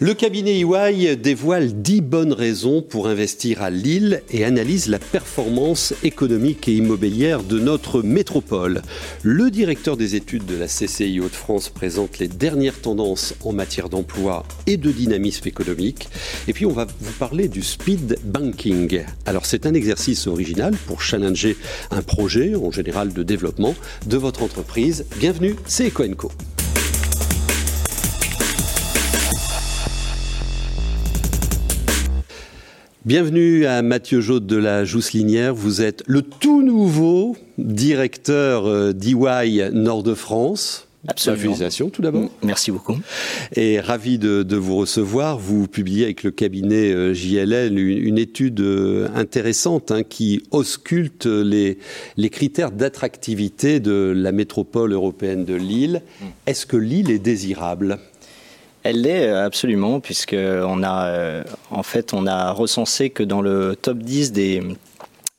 Le cabinet EY dévoile 10 bonnes raisons pour investir à Lille et analyse la performance économique et immobilière de notre métropole. Le directeur des études de la CCI Hauts-de-France présente les dernières tendances en matière d'emploi et de dynamisme économique. Et puis on va vous parler du speed banking. Alors c'est un exercice original pour challenger un projet, en général de développement, de votre entreprise. Bienvenue, c'est EcoEnco. Bienvenue à Mathieu Jaude de la Jousse Linière. Vous êtes le tout nouveau directeur euh, d'EY Nord de France. Absolument. Félicitations tout d'abord. Merci beaucoup. Et ravi de, vous recevoir. Vous publiez avec le cabinet euh, JLL une, étude euh, intéressante hein, qui ausculte les, les critères d'attractivité de la métropole européenne de Lille. Mm. Est-ce que Lille est désirable? Elle l'est euh, absolument, puisque on a, euh, en fait, on a recensé que dans le top 10 des,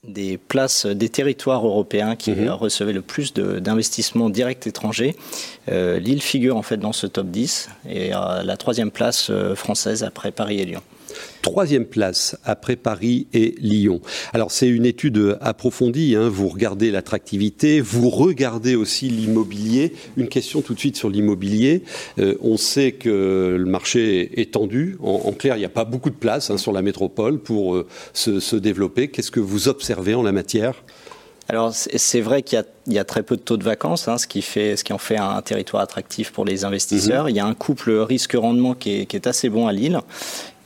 des places des territoires européens qui mhm. recevaient le plus d'investissements directs étrangers. Euh, Lille figure en fait dans ce top 10 et à la troisième place française après Paris et Lyon troisième place après Paris et Lyon. Alors c'est une étude approfondie, hein. vous regardez l'attractivité, vous regardez aussi l'immobilier. Une question tout de suite sur l'immobilier. Euh, on sait que le marché est tendu. En, clair, il n'y a pas beaucoup de place hein, sur la métropole pour euh, se, développer. Qu'est-ce que vous observez en la matière? Alors c'est vrai qu'il y, a très peu de taux de vacances, hein, ce, qui fait, ce qui en fait un territoire attractif pour les investisseurs. Mhm. Il y a un couple risque-rendement qui est, assez bon à Lille.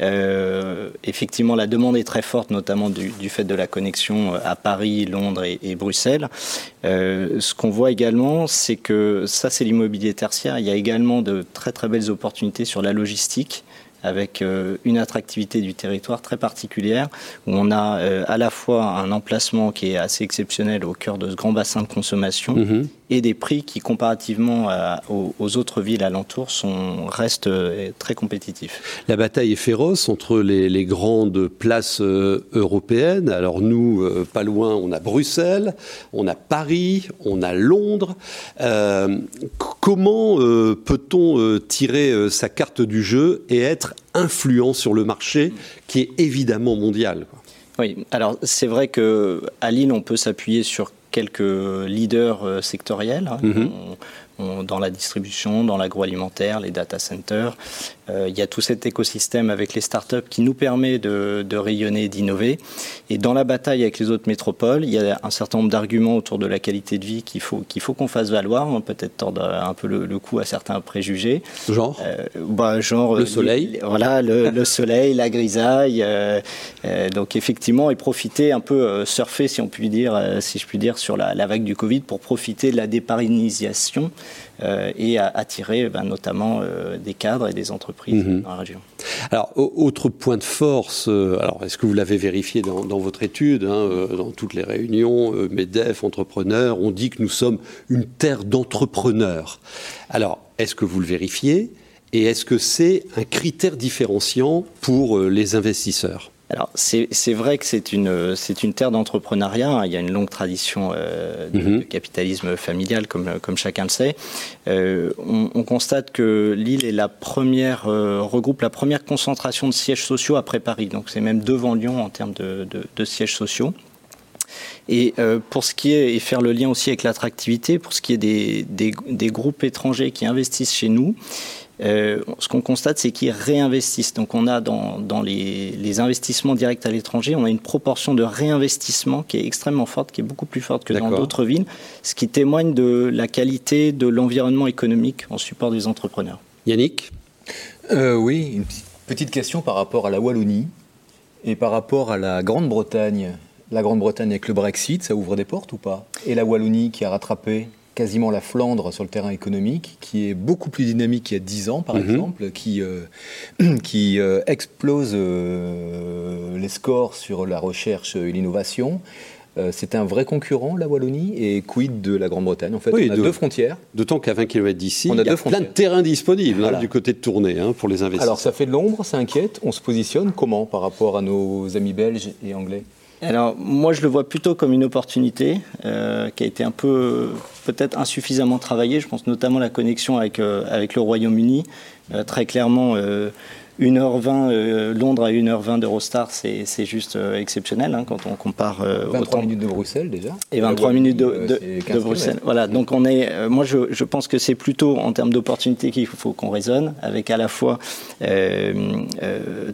Euh, effectivement, la demande est très forte, notamment du, fait de la connexion à Paris, Londres et, Bruxelles. Euh, ce qu'on voit également, c'est que ça, c'est l'immobilier tertiaire. Il y a également de très très belles opportunités sur la logistique avec euh, une attractivité du territoire très particulière, où on a euh, à la fois un emplacement qui est assez exceptionnel au cœur de ce grand bassin de consommation, mhm. Et des prix qui, comparativement aux, autres villes alentours, sont, restent euh, très compétitifs. La bataille est féroce entre les, grandes places européennes. Alors nous, pas loin, on a Bruxelles, on a Paris, on a Londres. comment peut-on tirer sa carte du jeu et être influent sur le marché qui est évidemment mondial. Oui, alors c'est vrai qu'à Lille, on peut s'appuyer sur quelques leaders euh, sectoriels. Hein. Dans la distribution, dans l'agroalimentaire, les data centers. Euh, il y a tout cet écosystème avec les startups qui nous permet de, de rayonner, d'innover. Et dans la bataille avec les autres métropoles, il y a un certain nombre d'arguments autour de la qualité de vie qu'il faut qu'il faut qu'on fasse valoir, hein, peut-être tordre un peu le, coup à certains préjugés. Genre, euh, bah, genre le soleil. voilà, le, le, soleil, la grisaille. Euh, donc effectivement, et profiter un peu surfer, si on peut dire, si je puis dire, sur la, la vague du Covid pour profiter de la déparinisation et à attirer ben, notamment euh, des cadres et des entreprises mhm. dans la région. Alors, autre point de force, euh, alors est-ce que vous l'avez vérifié dans, votre étude, hein, dans toutes les réunions, MEDEF, entrepreneurs, on dit que nous sommes une terre d'entrepreneurs. Alors, est-ce que vous le vérifiez et est-ce que c'est un critère différenciant pour les investisseurs? Alors c'est vrai que c'est une, une terre d'entrepreneuriat, hein. il y a une longue tradition euh, mhm. de, capitalisme familial comme, comme chacun le sait. Euh, on, constate que Lille est la première, euh, regroupe la première concentration de sièges sociaux après Paris, donc c'est même devant Lyon en termes de, de, sièges sociaux. Et pour ce qui est, et faire le lien aussi avec l'attractivité, pour ce qui est des, des, des, groupes étrangers qui investissent chez nous, euh, ce qu'on constate, c'est qu'ils réinvestissent. Donc on a dans, les, investissements directs à l'étranger, on a une proportion de réinvestissement qui est extrêmement forte, qui est beaucoup plus forte que dans d'autres villes, ce qui témoigne de la qualité de l'environnement économique en support des entrepreneurs. Yannick euh, Oui, une petite question par rapport à la Wallonie et par rapport à la Grande-Bretagne. La Grande-Bretagne avec le Brexit, ça ouvre des portes ou pas? Et la Wallonie qui a rattrapé? Quasiment la Flandre sur le terrain économique, qui est beaucoup plus dynamique qu'il y a 10 ans, par mhm. exemple, qui, euh, qui euh, explose euh, les scores sur la recherche et l'innovation. C'est un vrai concurrent, la Wallonie, et quid de la Grande-Bretagne En fait, on a deux frontières. D'autant qu'à 20 km d'ici, il y a plein de terrains disponibles hein, du côté de Tournai hein, pour les investisseurs. Alors, ça fait de l'ombre, ça inquiète. On se positionne comment par rapport à nos amis belges et anglais? Alors moi je le vois plutôt comme une opportunité euh, qui a été un peu peut-être insuffisamment travaillée. Je pense notamment à la connexion avec, euh, avec le Royaume-Uni. très clairement, 1h20 euh, Londres à 1h20 d'Eurostar, c'est juste euh, exceptionnel hein, quand on compare. 23 euh, minutes de Bruxelles déjà. Et 23 minutes de, de, Bruxelles. Voilà, donc on est. moi, je, je, pense que c'est plutôt en termes d'opportunités qu'il faut qu'on raisonne, avec à la fois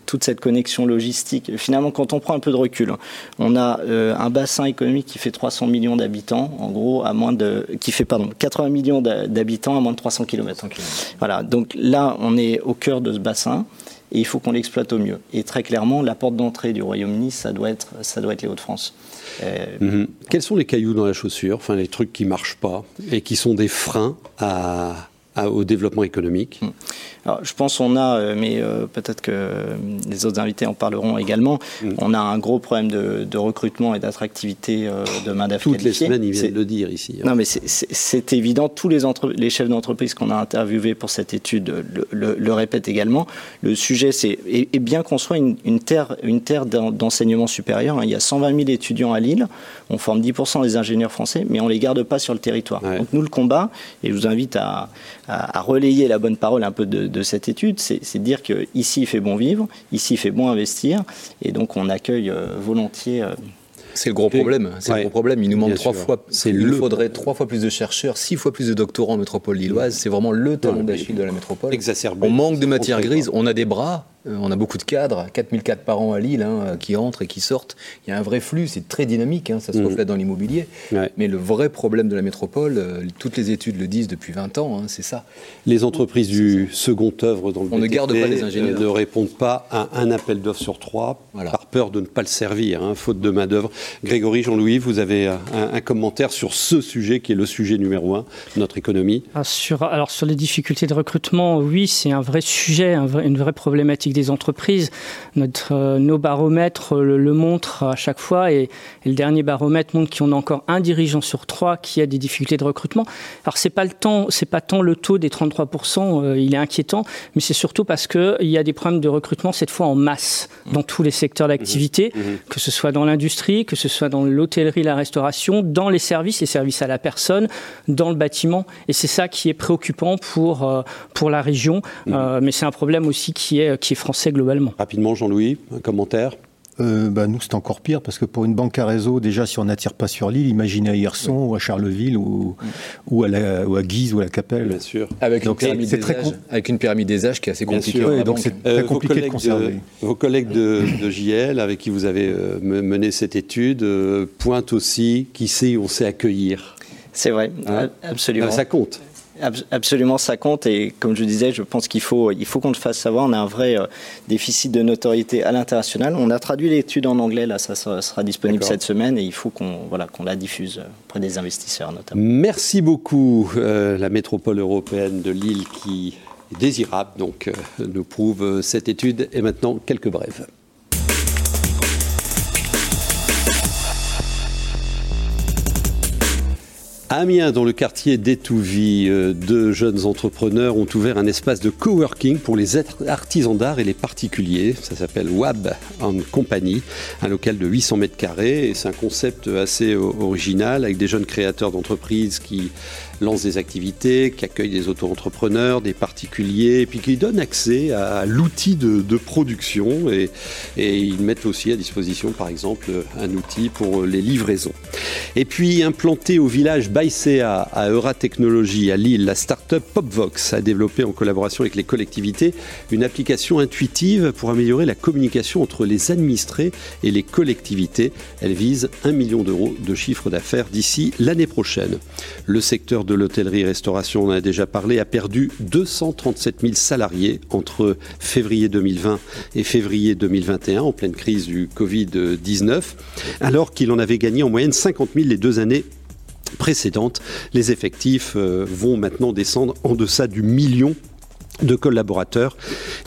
toute cette connexion logistique. Finalement, quand on prend un peu de recul, on a un bassin économique qui fait 300 millions d'habitants, en gros, à moins de. qui fait, pardon, 80 millions d'habitants à moins de 300 km. Voilà, donc là, on est au cœur de ce bassin et il faut qu'on l'exploite au mieux. Et très clairement, la porte d'entrée du Royaume-Uni, ça doit être, ça doit être les Hauts-de-France. Euh, mhm. Quels sont les cailloux dans la chaussure, enfin les trucs qui marchent pas et qui sont des freins au développement économique hmm. Alors, je pense qu'on a, euh, mais euh, peut-être que les autres invités en parleront également, mm. on a un gros problème de, recrutement et d'attractivité euh, de main-d'œuvre Toutes les semaines, ils viennent de le dire ici. Hein. Non, mais c'est évident. Tous les, les chefs d'entreprise qu'on a interviewés pour cette étude le, répètent également. Le sujet, c'est et, bien qu'on soit une, terre, une terre d'enseignement supérieur, hein, il y a 120 000 étudiants à Lille, on forme 10% des ingénieurs français, mais on ne les garde pas sur le territoire. Donc nous, le combat, et je vous invite à, à relayer la bonne parole un peu de de cette étude, c'est de dire qu'ici il fait bon vivre, ici il fait bon investir, et donc on accueille euh, volontiers. Euh, c'est le gros problème. C'est le gros problème. Il nous manque trois fois. Il le... faudrait trois fois plus de chercheurs, six fois plus de doctorants en métropole lilloise. C'est vraiment le talon d'Achille de la métropole. Exacerbé. On manque de matières grises. On a des bras, on a beaucoup de cadres, 4000 cadres par an à Lille hein, qui entrent et qui sortent. Il y a un vrai flux, c'est très dynamique, hein, ça se mm. reflète dans l'immobilier. Mais le vrai problème de la métropole, euh, toutes les études le disent depuis 20 ans, hein, c'est ça. Les entreprises du second œuvre dans le on ne garde pas les ingénieurs. Euh, ne répondent pas à un appel d'offres sur trois par peur de ne pas le servir, faute de main-d'œuvre. Grégory, Jean-Louis, vous avez un, commentaire sur ce sujet qui est le sujet numéro un de notre économie ah, sur, Alors, sur les difficultés de recrutement, oui, c'est un vrai sujet, une vraie problématique des entreprises. Notre, euh, nos baromètres le, montrent à chaque fois et, le dernier baromètre montre qu'on a encore un dirigeant sur trois qui a des difficultés de recrutement. Alors c'est pas le temps, c'est pas tant le taux des 33%, euh, il est inquiétant, mais c'est surtout parce qu'il y a des problèmes de recrutement cette fois en masse dans tous les secteurs d'activité, mmh. Mmh. que ce soit dans l'industrie, que ce soit dans l'hôtellerie, la restauration, dans les services, les services à la personne, dans le bâtiment. Et c'est ça qui est préoccupant pour, euh, pour la région. Mmh. mais c'est un problème aussi qui est, qui est français globalement. Rapidement, Jean-Louis, un commentaire euh, bah, nous, c'est encore pire parce que pour une banque à réseau, déjà, si on n'attire pas sur l'île, imaginez à Hirson ou à Charleville ou, ou, à la, ou, à Guise ou à la Capelle. Bien sûr. Avec, une, pyramide des âges, avec une pyramide des âges qui est assez compliquée. donc c'est très euh, compliqué de conserver. vos collègues de, JL, avec qui vous avez euh, mené cette étude, pointent aussi qui sait, on sait accueillir. C'est vrai, hein absolument. ça compte. Absolument, ça compte. Et comme je disais, je pense qu'il faut, il faut qu'on le fasse savoir. On a un vrai euh, déficit de notoriété à l'international. On a traduit l'étude en anglais, là, ça sera, disponible cette semaine et il faut qu'on voilà, qu'on la diffuse auprès des investisseurs notamment. Merci beaucoup. Euh, la métropole européenne de Lille qui est désirable, donc, euh, nous prouve cette étude. Et maintenant, quelques brèves. Amiens, dans le quartier d'Étouvie, euh, deux jeunes entrepreneurs ont ouvert un espace de coworking pour les artisans d'art et les particuliers. Ça s'appelle Wab Company, un local de 800 mètres carrés. Et c'est un concept assez original avec des jeunes créateurs d'entreprises qui lance des activités, qui accueille des auto-entrepreneurs, des particuliers, et puis qui donne accès à l'outil de, production. Et, ils mettent aussi à disposition, par exemple, un outil pour les livraisons. Et puis, implanté au village Baïséa à Euratechnologie à Lille, la start-up Popvox a développé en collaboration avec les collectivités une application intuitive pour améliorer la communication entre les administrés et les collectivités. Elle vise 1 million d'euros de chiffre d'affaires d'ici l'année prochaine. Le secteur de l'hôtellerie-restauration, on en a déjà parlé, a perdu 237 000 salariés entre février 2020 et février 2021, en pleine crise du Covid-19, alors qu'il en avait gagné en moyenne 50 000 les deux années précédentes. Les effectifs euh, vont maintenant descendre en deçà du million de collaborateurs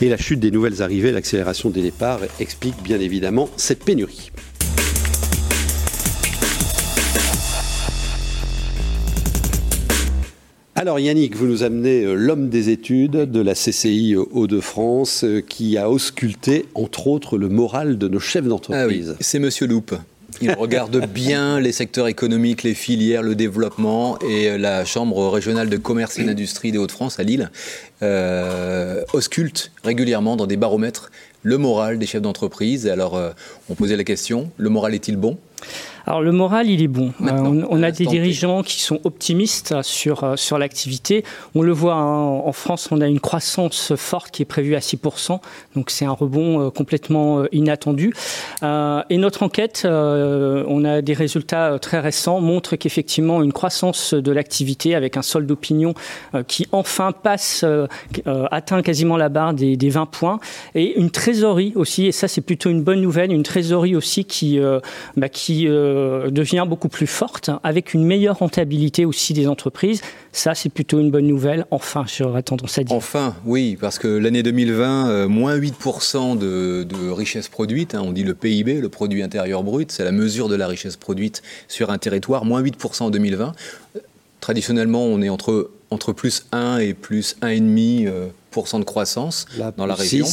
et la chute des nouvelles arrivées, l'accélération des départs explique bien évidemment cette pénurie. Alors Yannick, vous nous amenez euh, l'homme des études de la CCI Hauts-de-France qui a ausculté entre autres le moral de nos chefs d'entreprise. Ah oui, c'est Monsieur Loupe. Il regarde bien les secteurs économiques, les filières, le développement et la Chambre régionale de commerce et d'industrie des Hauts-de-France à Lille euh, ausculte régulièrement dans des baromètres le moral des chefs d'entreprise. Alors, euh, on posait la question, le moral est-il bon? Alors le moral, il est bon. Euh, on, a des dirigeants qui sont optimistes sur, euh, sur l'activité. On le voit hein, en France, on a une croissance forte qui est prévue à 6%, donc c'est un rebond euh, complètement inattendu. et notre enquête, on a des résultats très récents, montre qu'effectivement une croissance de l'activité avec un solde d'opinion qui enfin passe, atteint quasiment la barre des, des, 20 points, et une trésorerie aussi, et ça c'est plutôt une bonne nouvelle, une trésorerie aussi qui, bah, qui euh, devient beaucoup plus forte, avec une meilleure rentabilité aussi des entreprises. Ça, c'est plutôt une bonne nouvelle. Enfin, j'aurais tendance à dire. Enfin, oui, parce que l'année 2020, euh, moins 8% de, de, richesse produite, hein, on dit le PIB, le produit intérieur brut, c'est la mesure de la richesse produite sur un territoire, moins 8% en 2020. Traditionnellement, on est entre, entre plus 1 et plus 1,5% euh, de croissance dans la région.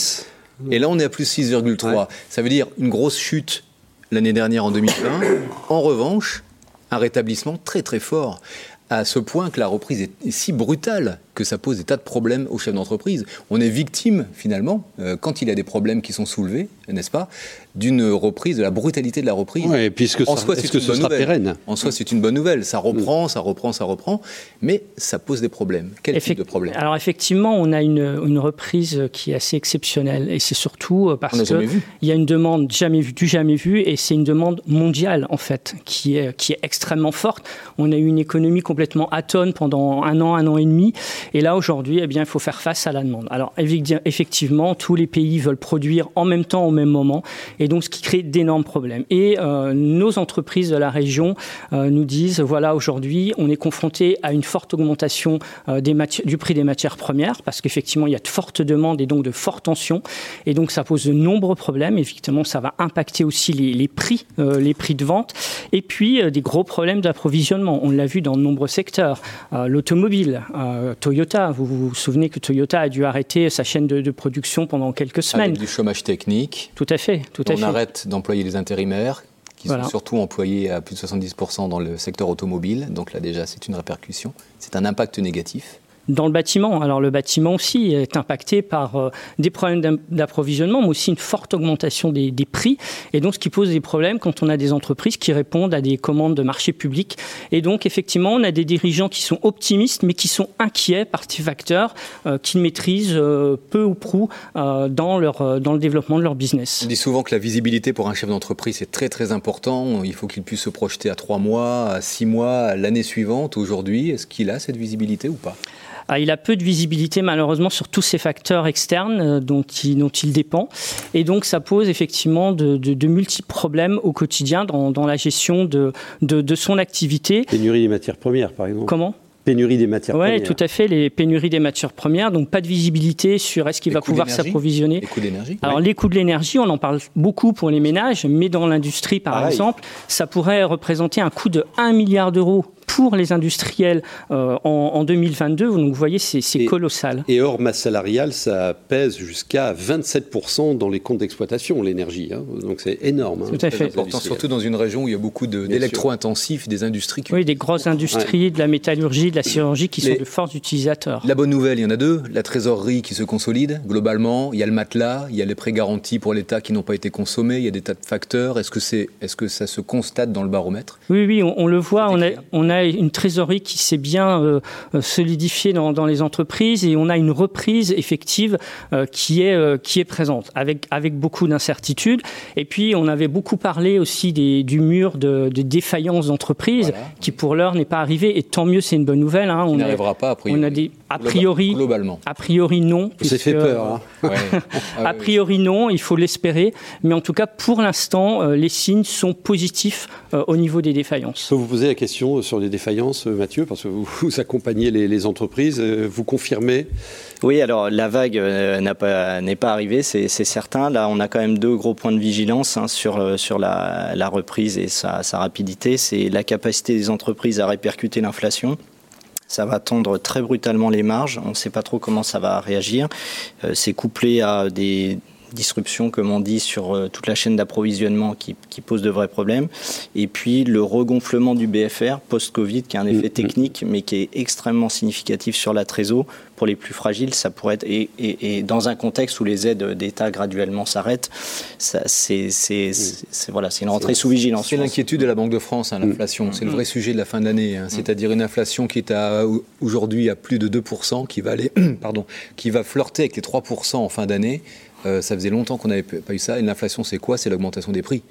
Et là, on est à plus 6,3. Ça veut dire une grosse chute l'année dernière en 2020. En revanche, un rétablissement très très fort à ce point que la reprise est, si brutale que ça pose des tas de problèmes aux chefs d'entreprise. On est victime, finalement, euh, quand il y a des problèmes qui sont soulevés, n'est-ce pas, d'une reprise, de la brutalité de la reprise. Oui, puisque en soi, c'est une bonne nouvelle. Pérenne? En soi, c'est une bonne nouvelle. Ça reprend, ça reprend, ça reprend, mais ça pose des problèmes. Quel type de problème? Alors effectivement, on a une, une, reprise qui est assez exceptionnelle, et c'est surtout euh, parce qu'il y a une demande jamais vue, du jamais vu, et c'est une demande mondiale en fait qui est qui est extrêmement forte. On a eu une économie complètement atone pendant un an, un an et demi, et là aujourd'hui, eh bien, il faut faire face à la demande. Alors effectivement, tous les pays veulent produire en même temps, au même moment, et donc ce qui crée d'énormes problèmes. Et euh, nos entreprises de la région euh, nous disent, voilà, aujourd'hui, on est confronté à une forte augmentation euh, des du prix des matières premières, parce qu'effectivement, il y a de fortes demandes et donc de fortes tensions, et donc ça pose de nombreux problèmes. Effectivement, ça va impacter aussi les, les prix, les prix de vente, et puis des gros problèmes d'approvisionnement. On l'a vu dans de nombreux secteurs. L'automobile, Toyota, vous, vous souvenez que Toyota a dû arrêter sa chaîne de, de production pendant quelques semaines. Avec du chômage technique. Tout à fait, tout on arrête d'employer les intérimaires, qui sont surtout employés à plus de 70% dans le secteur automobile. Donc là déjà, c'est une répercussion. C'est un impact négatif dans le bâtiment. Alors le bâtiment aussi est impacté par euh, des problèmes d'approvisionnement, mais aussi une forte augmentation des, prix. Et donc ce qui pose des problèmes quand on a des entreprises qui répondent à des commandes de marché public. Et donc effectivement, on a des dirigeants qui sont optimistes, mais qui sont inquiets par ces facteurs euh, qu'ils maîtrisent euh, peu ou prou dans, leur, dans le développement de leur business. On dit souvent que la visibilité pour un chef d'entreprise est très très important. Il faut qu'il puisse se projeter à trois mois, à six mois, l'année suivante. Aujourd'hui, est-ce qu'il a cette visibilité ou pas? Il a peu de visibilité malheureusement sur tous ces facteurs externes euh, dont, il, dont il dépend. Et donc ça pose effectivement de, de, multiples problèmes au quotidien dans, dans la gestion de, de, son activité. Pénurie des matières premières par exemple. Comment? Pénurie des matières ouais, premières. Oui, tout à fait, les pénuries des matières premières, donc pas de visibilité sur est-ce qu'il va pouvoir s'approvisionner. Les coûts d'énergie Alors les coûts de l'énergie, on en parle beaucoup pour les ménages, mais dans l'industrie par exemple, ça pourrait représenter un coût de 1 milliard d'euros pour les industriels euh, en, 2022. Donc vous voyez, c'est colossal. Et hors masse salariale, ça pèse jusqu'à 27% dans les comptes d'exploitation, l'énergie. Hein. Donc c'est énorme. Hein. Tout à fait. important, surtout dans une région où il y a beaucoup d'électro-intensifs, des industries. Qui... Oui, des grosses industries, de la métallurgie, de la chirurgie qui sont de forts utilisateurs. La bonne nouvelle, il y en a deux. La trésorerie qui se consolide globalement. Il y a le matelas, il y a les prêts garantis pour l'État qui n'ont pas été consommés. Il y a des tas de facteurs. Est-ce que, c'est, est-ce que ça se constate dans le baromètre? Oui, oui, on, le voit. On a, on a une trésorerie qui s'est bien euh, euh, solidifiée dans, dans, les entreprises et on a une reprise effective euh, qui est qui est présente avec avec beaucoup d'incertitudes. Et puis on avait beaucoup parlé aussi des, du mur de, de défaillance d'entreprise qui pour l'heure n'est pas arrivé et tant mieux c'est une bonne nouvelle. Hein. On n'arrivera pas a priori. On a des a priori globalement. A priori non. C'est fait peur. Hein. a priori non, il faut l'espérer. Mais en tout cas pour l'instant les signes sont positifs au niveau des défaillances. Je peux vous poser la question sur les défaillances euh, Mathieu, parce que vous, accompagnez les, entreprises. Euh, vous confirmez Oui, alors la vague euh, n'est pas, arrivée, c'est certain. Là, on a quand même deux gros points de vigilance hein, sur, sur la, reprise et sa rapidité. C'est la capacité des entreprises à répercuter l'inflation. ça va tendre très brutalement les marges. On ne sait pas trop comment ça va réagir. c'est couplé à des disruption, comme on dit, sur euh, toute la chaîne d'approvisionnement qui, pose de vrais problèmes. Et puis le regonflement du BFR post-Covid, qui a un effet mm, mm. technique, mais qui est extrêmement significatif sur la trésor. Pour les plus fragiles, ça pourrait être. Et, dans un contexte où les aides d'État graduellement s'arrêtent, c'est voilà, une rentrée sous vigilance. C'est l'inquiétude de la Banque de France, hein, l'inflation. Mm. C'est le vrai sujet de la fin d'année. Hein. C'est-à-dire une inflation qui est aujourd'hui à plus de 2%, qui va, aller, pardon, qui va flirter avec les 3% en fin d'année. Euh, ça faisait longtemps qu'on n'avait pas eu ça. Et l'inflation, c'est quoi? C'est l'augmentation des prix.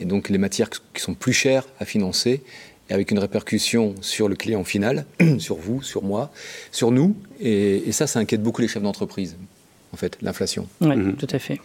Et donc les matières qui sont plus chères à financer, avec une répercussion sur le client final, sur vous, sur moi, sur nous. Et, ça, ça inquiète beaucoup les chefs d'entreprise, en fait, l'inflation. Oui, mhm. tout à fait.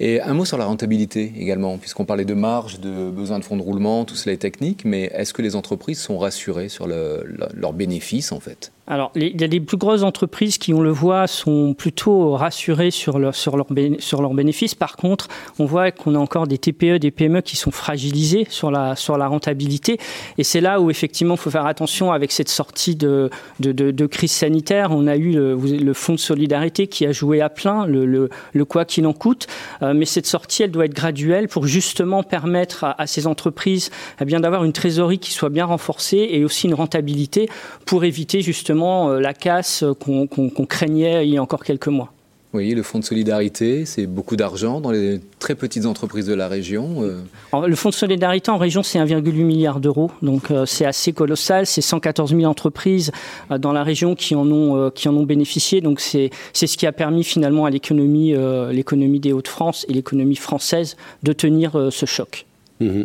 Et un mot sur la rentabilité également, puisqu'on parlait de marge, de besoin de fonds de roulement, tout cela est technique, mais est-ce que les entreprises sont rassurées sur leurs bénéfices en fait? Alors, il y a des plus grosses entreprises qui, on le voit, sont plutôt rassurées sur, sur, leur, leurs bénéfices. Par contre, on voit qu'on a encore des TPE, des PME qui sont fragilisés sur la, sur la rentabilité. Et c'est là où, effectivement, il faut faire attention avec cette sortie de, de, crise sanitaire. On a eu le, fonds de solidarité qui a joué à plein, le, quoi qu'il en coûte. Euh, mais cette sortie, elle doit être graduelle pour justement permettre à, ces entreprises eh d'avoir une trésorerie qui soit bien renforcée et aussi une rentabilité pour éviter justement euh, la casse qu'on craignait il y a encore quelques mois. Oui, le fonds de solidarité, c'est beaucoup d'argent dans les très petites entreprises de la région. Euh. le fonds de solidarité en région, c'est 1,8 milliard d'euros, donc euh, c'est assez colossal. C'est 114 000 entreprises dans la région qui en ont, qui en ont bénéficié. Donc c'est ce qui a permis finalement à l'économie l'économie des Hauts-de-France et l'économie française de tenir ce choc. Mmh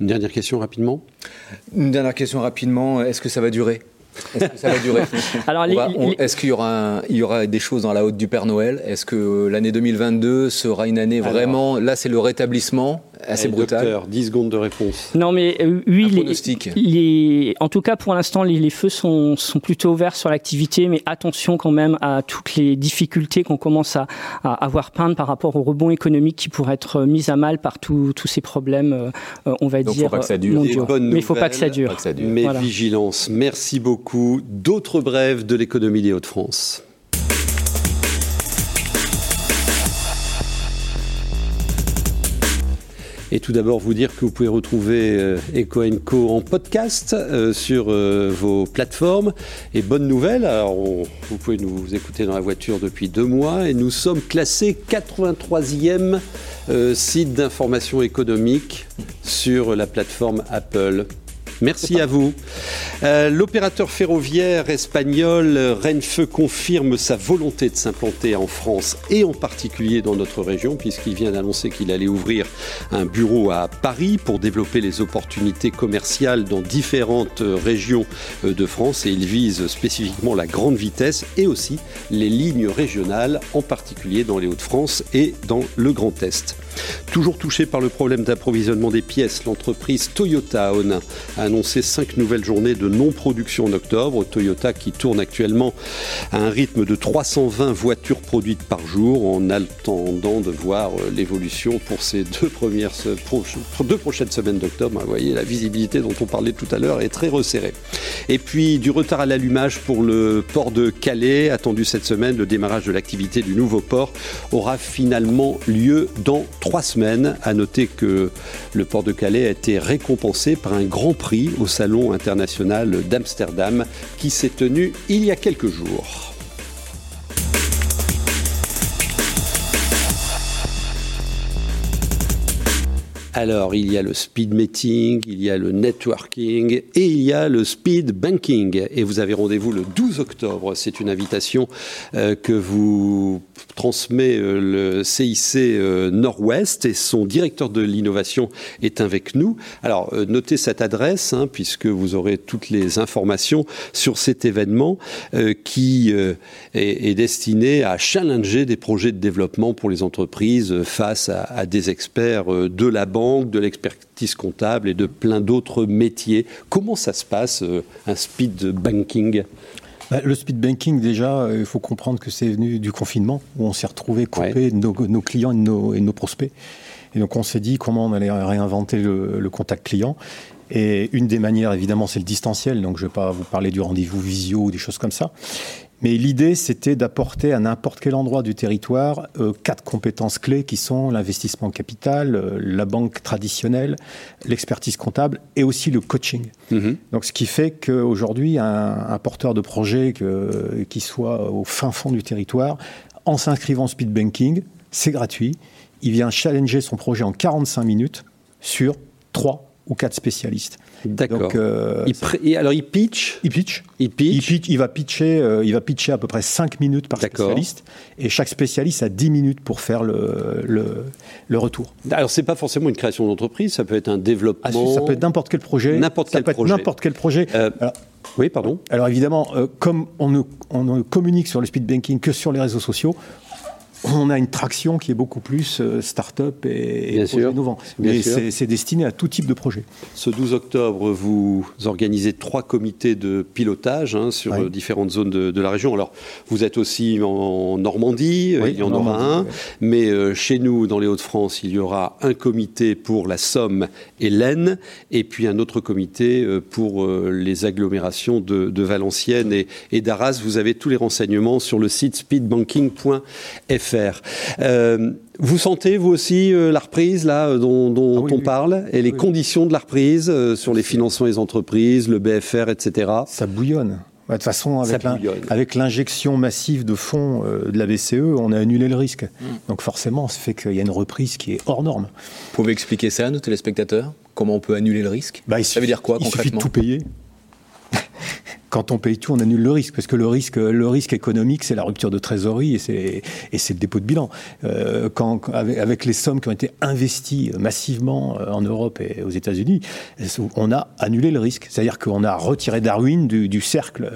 Une dernière question rapidement? Une dernière question rapidement. Est-ce que ça va durer? Est-ce que ça va durer Est-ce qu'il y, aura il y aura des choses dans la haute du Père Noël? Est-ce que l'année 2022 sera une année vraiment... là, c'est le rétablissement assez brutal. Docteur, 10 secondes de réponse. Non, mais euh, oui, les, en tout cas, pour l'instant, les, feux sont, sont, plutôt ouverts sur l'activité, mais attention quand même à toutes les difficultés qu'on commence à, à, avoir peintes par rapport au rebond économique qui pourrait être mis à mal par tous ces problèmes, euh, on va dire, faut pas que ça dure. mais il ne faut pas que ça dure. Mais vigilance. Merci beaucoup. D'autres brèves de l'économie des Hauts-de-France. Et tout d'abord, vous dire que vous pouvez retrouver euh, Eco Co en podcast euh, sur euh, vos plateformes. Et bonne nouvelle, alors vous pouvez nous écouter dans la voiture depuis deux mois et nous sommes classés 83e site d'information économique sur la plateforme Apple. Merci à vous. Euh, l'opérateur ferroviaire espagnol Renfe confirme sa volonté de s'implanter en France et en particulier dans notre région puisqu'il vient d'annoncer qu'il allait ouvrir un bureau à Paris pour développer les opportunités commerciales dans différentes régions euh, de France et il vise spécifiquement la grande vitesse et aussi les lignes régionales en particulier dans les Hauts-de-France et dans le Grand Est. Toujours touché par le problème d'approvisionnement des pièces, l'entreprise Toyota a annoncé cinq nouvelles journées de non-production en octobre. Toyota qui tourne actuellement à un rythme de 320 voitures produites par jour en attendant de voir euh, l'évolution pour ces deux, premières, deux prochaines semaines d'octobre. Vous voyez, la visibilité dont on parlait tout à l'heure est très resserrée. Et puis du retard à l'allumage pour le port de Calais, attendu cette semaine, le démarrage de l'activité du nouveau port aura finalement lieu dans semaines. À noter que le port de Calais a été récompensé par un grand prix au Salon international d'Amsterdam qui s'est tenu il y a quelques jours. Alors, il y a le speed meeting, il y a le networking et il y a le speed banking. Et vous avez rendez-vous le 12 octobre. C'est une invitation euh, que vous transmet euh, le CIC euh, Nord-Ouest et son directeur de l'innovation est avec nous. Alors, notez cette adresse hein, puisque vous aurez toutes les informations sur cet événement qui est, destiné à challenger des projets de développement pour les entreprises face à, à des experts de la banque de l'expertise comptable et de plein d'autres métiers. Comment ça se passe, euh, un speed banking? Bah, le speed banking, déjà, euh, il faut comprendre que c'est venu du confinement, où on s'est retrouvé coupé nos, clients et nos, prospects. Et donc on s'est dit comment on allait réinventer le, contact client. Et une des manières, évidemment, c'est le distanciel. Donc, je ne vais pas vous parler du rendez-vous visio ou des choses comme ça. Mais l'idée, c'était d'apporter à n'importe quel endroit du territoire euh, quatre compétences clés qui sont l'investissement capital, euh, la banque traditionnelle, l'expertise comptable et aussi le coaching. Mhm. Donc, ce qui fait qu'aujourd'hui, un, un, porteur de projet que, qui soit au fin fond du territoire, en s'inscrivant en speed banking, c'est gratuit. Il vient challenger son projet en 45 minutes sur trois ou quatre spécialistes. D'accord. Euh, alors il pitch. Il pitch. Il pitch. Il, va pitcher. Euh, il va pitcher à peu près 5 minutes par spécialiste. Et chaque spécialiste a 10 minutes pour faire le, le, retour. Alors c'est pas forcément une création d'entreprise. Ça peut être un développement. Ah, ça peut être n'importe quel projet. N'importe quel, projet. N'importe quel projet. Euh, oui, pardon. Alors évidemment, comme on ne, on ne communique sur le speed banking que sur les réseaux sociaux, on a une traction qui est beaucoup plus euh, start-up et, et innovant. Mais c'est destiné à tout type de projet. Ce 12 octobre, vous organisez trois comités de pilotage hein, sur euh, différentes zones de, la région. Alors, vous êtes aussi en Normandie, euh, il y en aura un, mais chez nous, dans les Hauts-de-France, il y aura un comité pour la Somme et l'Aisne, et puis un autre comité pour les agglomérations de, Valenciennes et, et d'Arras. Vous avez tous les renseignements sur le site speedbanking.fr. Euh, vous sentez, vous aussi, euh, la reprise là, euh, dont, ah on parle et les conditions de la reprise sur les financements des entreprises, le BFR, etc. Ça bouillonne. De toute façon, avec l'injection massive de fonds de la BCE, on a annulé le risque. Mm. Donc forcément, ça fait qu'il y a une reprise qui est hors norme. Vous pouvez expliquer ça à nos téléspectateurs? Comment on peut annuler le risque? Bah, Ça veut dire quoi concrètement Il suffit de tout payer quand on paye tout, on annule le risque, parce que le risque, le risque économique, c'est la rupture de trésorerie et c'est, le dépôt de bilan. Euh, quand, avec, les sommes qui ont été investies massivement euh, en Europe et aux États-Unis, on a annulé le risque. C'est-à-dire qu'on a retiré Darwin du, du cercle.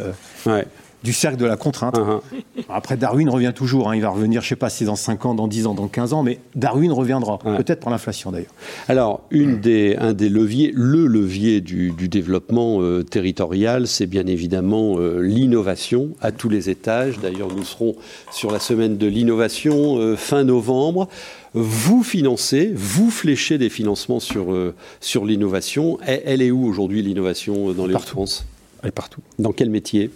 Euh, du cercle de la contrainte. Uh-huh. Après, Darwin revient toujours. Hein. Il va revenir, je ne sais pas si dans 5 ans, dans 10 ans, dans 15 ans, mais Darwin reviendra. Peut-être pour l'inflation d'ailleurs. Alors, une des, un des leviers, le levier du, développement euh, territorial, c'est bien évidemment euh, l'innovation à tous les étages. D'ailleurs, nous serons sur la semaine de l'innovation euh, fin novembre. Vous financez, vous fléchez des financements sur, sur l'innovation. Elle, elle, est où aujourd'hui l'innovation dans les Hauts-de-France? Elle est partout. Dans quel métier?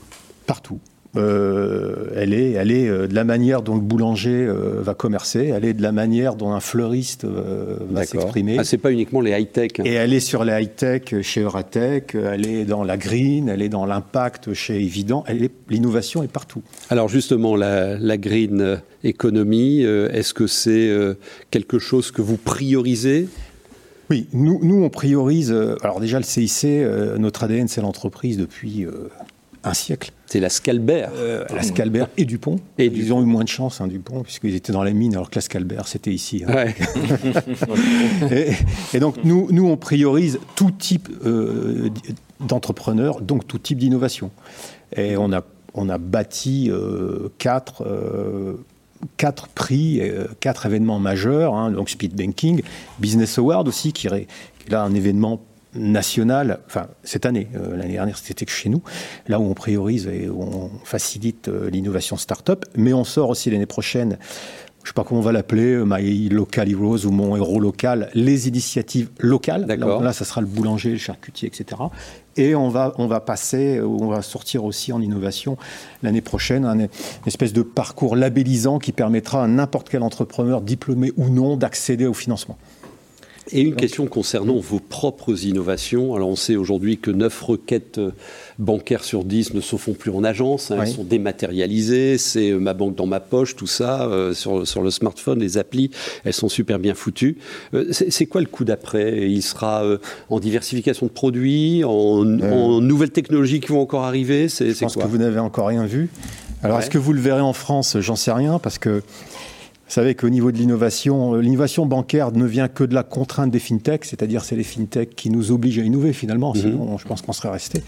Partout. Euh, elle est, elle est euh, de la manière dont le boulanger euh, va commercer, elle est de la manière dont un fleuriste va s'exprimer. Ah, c'est pas uniquement les high-tech. Hein. Et elle est sur les high-tech chez Euratech, elle est dans la green, elle est dans l'impact chez Evident, l'innovation est partout. Alors justement, la, la green economy, est-ce que c'est quelque chose que vous priorisez? Oui, nous, nous on priorise. alors déjà le CIC, notre ADN c'est l'entreprise depuis un siècle. C'est la Scalbert. Euh, la Scalbert et Dupont. Et Ils ont eu moins de chance, hein, Dupont, puisqu'ils étaient dans la mine, alors que la Scalbert, c'était ici. Hein. et, donc, nous, nous, on priorise tout type euh, d'entrepreneurs, donc tout type d'innovation. Et on a, on a bâti euh, quatre quatre prix, quatre événements majeurs, hein, donc Speed Banking, Business Award aussi, qui est, là un événement national, enfin cette année, euh, l'année dernière c'était que chez nous, là où on priorise et où on facilite euh, l'innovation start-up, mais on sort aussi l'année prochaine, je ne sais pas comment on va l'appeler, euh, My Local Heroes ou Mon Héros Local, les initiatives locales. Là, là, ça sera le boulanger, le charcutier, etc. Et on va, on va passer, on va sortir aussi en innovation l'année prochaine un, une espèce de parcours labellisant qui permettra à n'importe quel entrepreneur, diplômé ou non, d'accéder au financement. Et une question concernant vos propres innovations. Alors on sait aujourd'hui que 9 requêtes euh, bancaires sur 10 ne se font plus en agence, hein, elles sont dématérialisées, c'est euh, ma banque dans ma poche, tout ça, euh, sur, sur, le smartphone, les applis, elles sont super bien foutues. c'est quoi le coup d'après? Il sera en diversification de produits, en, nouvelles technologies qui vont encore arriver? Je pense que vous n'avez encore rien vu. Alors est-ce que vous le verrez en France? J'en sais rien, parce que vous savez qu'au niveau de l'innovation, euh, l'innovation bancaire ne vient que de la contrainte des fintechs, c'est-à-dire c'est les fintechs qui nous obligent à innover finalement, mhm. sinon je pense qu'on serait resté.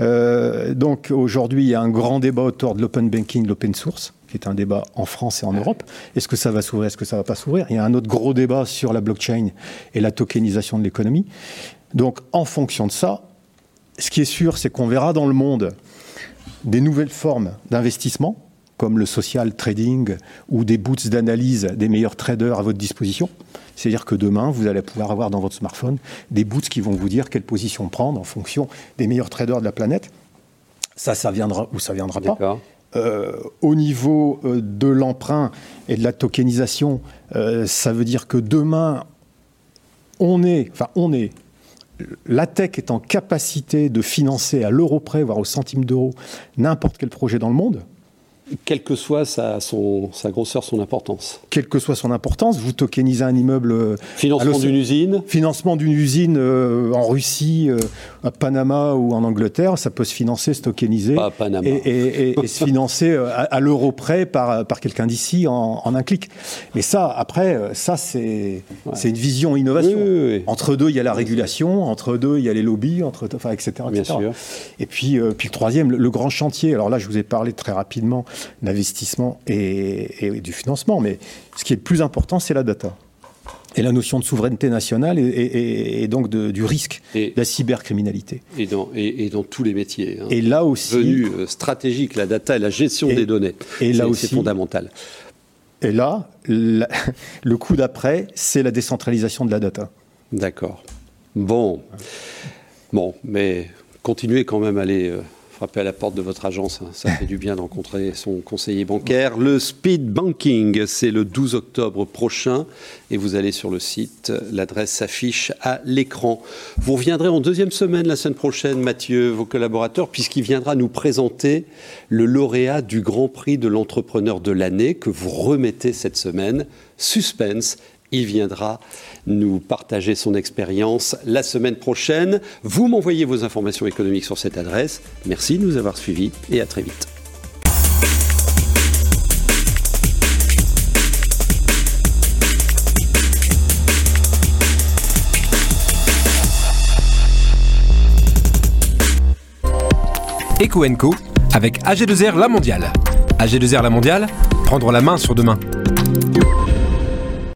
Euh, donc aujourd'hui, il y a un grand débat autour de l'open banking, l'open source, qui est un débat en France et en Europe. Est-ce que ça va s'ouvrir, est-ce que ça va pas s'ouvrir? Il y a un autre gros débat sur la blockchain et la tokenisation de l'économie. Donc en fonction de ça, ce qui est sûr, c'est qu'on verra dans le monde des nouvelles formes d'investissement comme le social trading ou des boots d'analyse des meilleurs traders à votre disposition. C'est-à-dire que demain, vous allez pouvoir avoir dans votre smartphone des boots qui vont vous dire quelle position prendre en fonction des meilleurs traders de la planète. Ça, ça viendra ou ça viendra pas. Euh, au niveau euh, de l'emprunt et de la tokenisation, euh, ça veut dire que demain, on est, enfin on est, la tech est en capacité de financer à l'euro près, voire au centime d'euro, n'importe quel projet dans le monde quelle que soit sa, son, sa grosseur, son importance. Quelle que soit son importance, vous tokenisez un immeuble. Euh, financement d'une usine Financement d'une usine euh, en Russie, euh, à Panama ou en Angleterre, ça peut se financer, se tokeniser. Pas à Panama. Et, se financer à, l'euro près par, par quelqu'un d'ici en, un clic. Mais ça, après, ça, c'est c'est une vision innovation. entre deux, il y a la régulation, entre deux, il y a les lobbies, entre, enfin, etc. Bien sûr. Et puis, puis le troisième, le grand chantier, alors là, je vous ai parlé très rapidement d'investissement et, du financement. Mais ce qui est le plus important, c'est la data. Et la notion de souveraineté nationale et, donc du risque de la cybercriminalité. Et dans, et, dans tous les métiers. Hein. Et là aussi. Venu euh, stratégique, la data et la gestion des données. Et là aussi. C'est fondamental. Et là, le coup d'après, c'est la décentralisation de la data. D'accord. Bon. Bon, mais continuez quand même à aller euh, frapper à la porte de votre agence. Hein. Ça fait du bien de rencontrer son conseiller bancaire. Le speed banking, c'est le 12 octobre prochain et vous allez sur le site. L'adresse s'affiche à l'écran. Vous reviendrez en deuxième semaine la semaine prochaine, Mathieu, vos collaborateurs, puisqu'il viendra nous présenter le lauréat du Grand Prix de l'entrepreneur de l'année que vous remettez cette semaine. Suspense il viendra nous partager son expérience la semaine prochaine. Vous m'envoyez vos informations économiques sur cette adresse. Merci de nous avoir suivis et à très vite. Eco avec AG2R La Mondiale. AG2R La Mondiale, prendre la main sur demain.